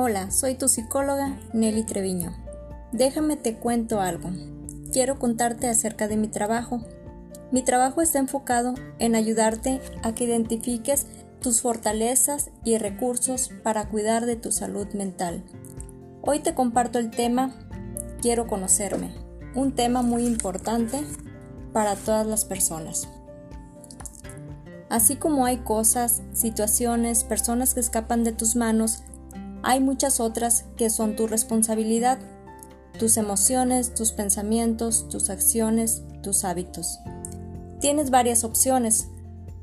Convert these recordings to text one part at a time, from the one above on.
Hola, soy tu psicóloga Nelly Treviño. Déjame te cuento algo. Quiero contarte acerca de mi trabajo. Mi trabajo está enfocado en ayudarte a que identifiques tus fortalezas y recursos para cuidar de tu salud mental. Hoy te comparto el tema Quiero conocerme, un tema muy importante para todas las personas. Así como hay cosas, situaciones, personas que escapan de tus manos, hay muchas otras que son tu responsabilidad, tus emociones, tus pensamientos, tus acciones, tus hábitos. Tienes varias opciones.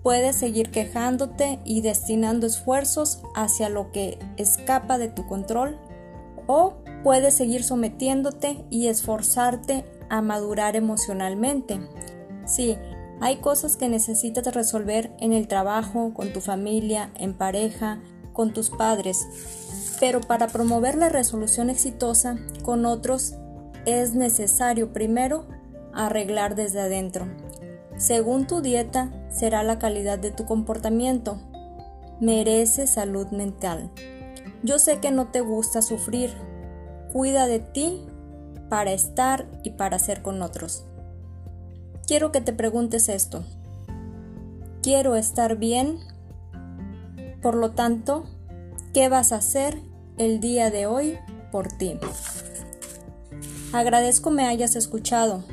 Puedes seguir quejándote y destinando esfuerzos hacia lo que escapa de tu control o puedes seguir sometiéndote y esforzarte a madurar emocionalmente. Sí, hay cosas que necesitas resolver en el trabajo, con tu familia, en pareja, con tus padres, pero para promover la resolución exitosa con otros es necesario primero arreglar desde adentro. Según tu dieta será la calidad de tu comportamiento. Merece salud mental. Yo sé que no te gusta sufrir. Cuida de ti para estar y para ser con otros. Quiero que te preguntes esto. Quiero estar bien. Por lo tanto, ¿qué vas a hacer el día de hoy por ti? Agradezco me hayas escuchado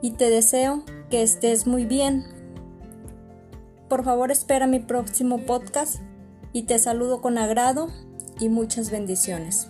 y te deseo que estés muy bien. Por favor espera mi próximo podcast y te saludo con agrado y muchas bendiciones.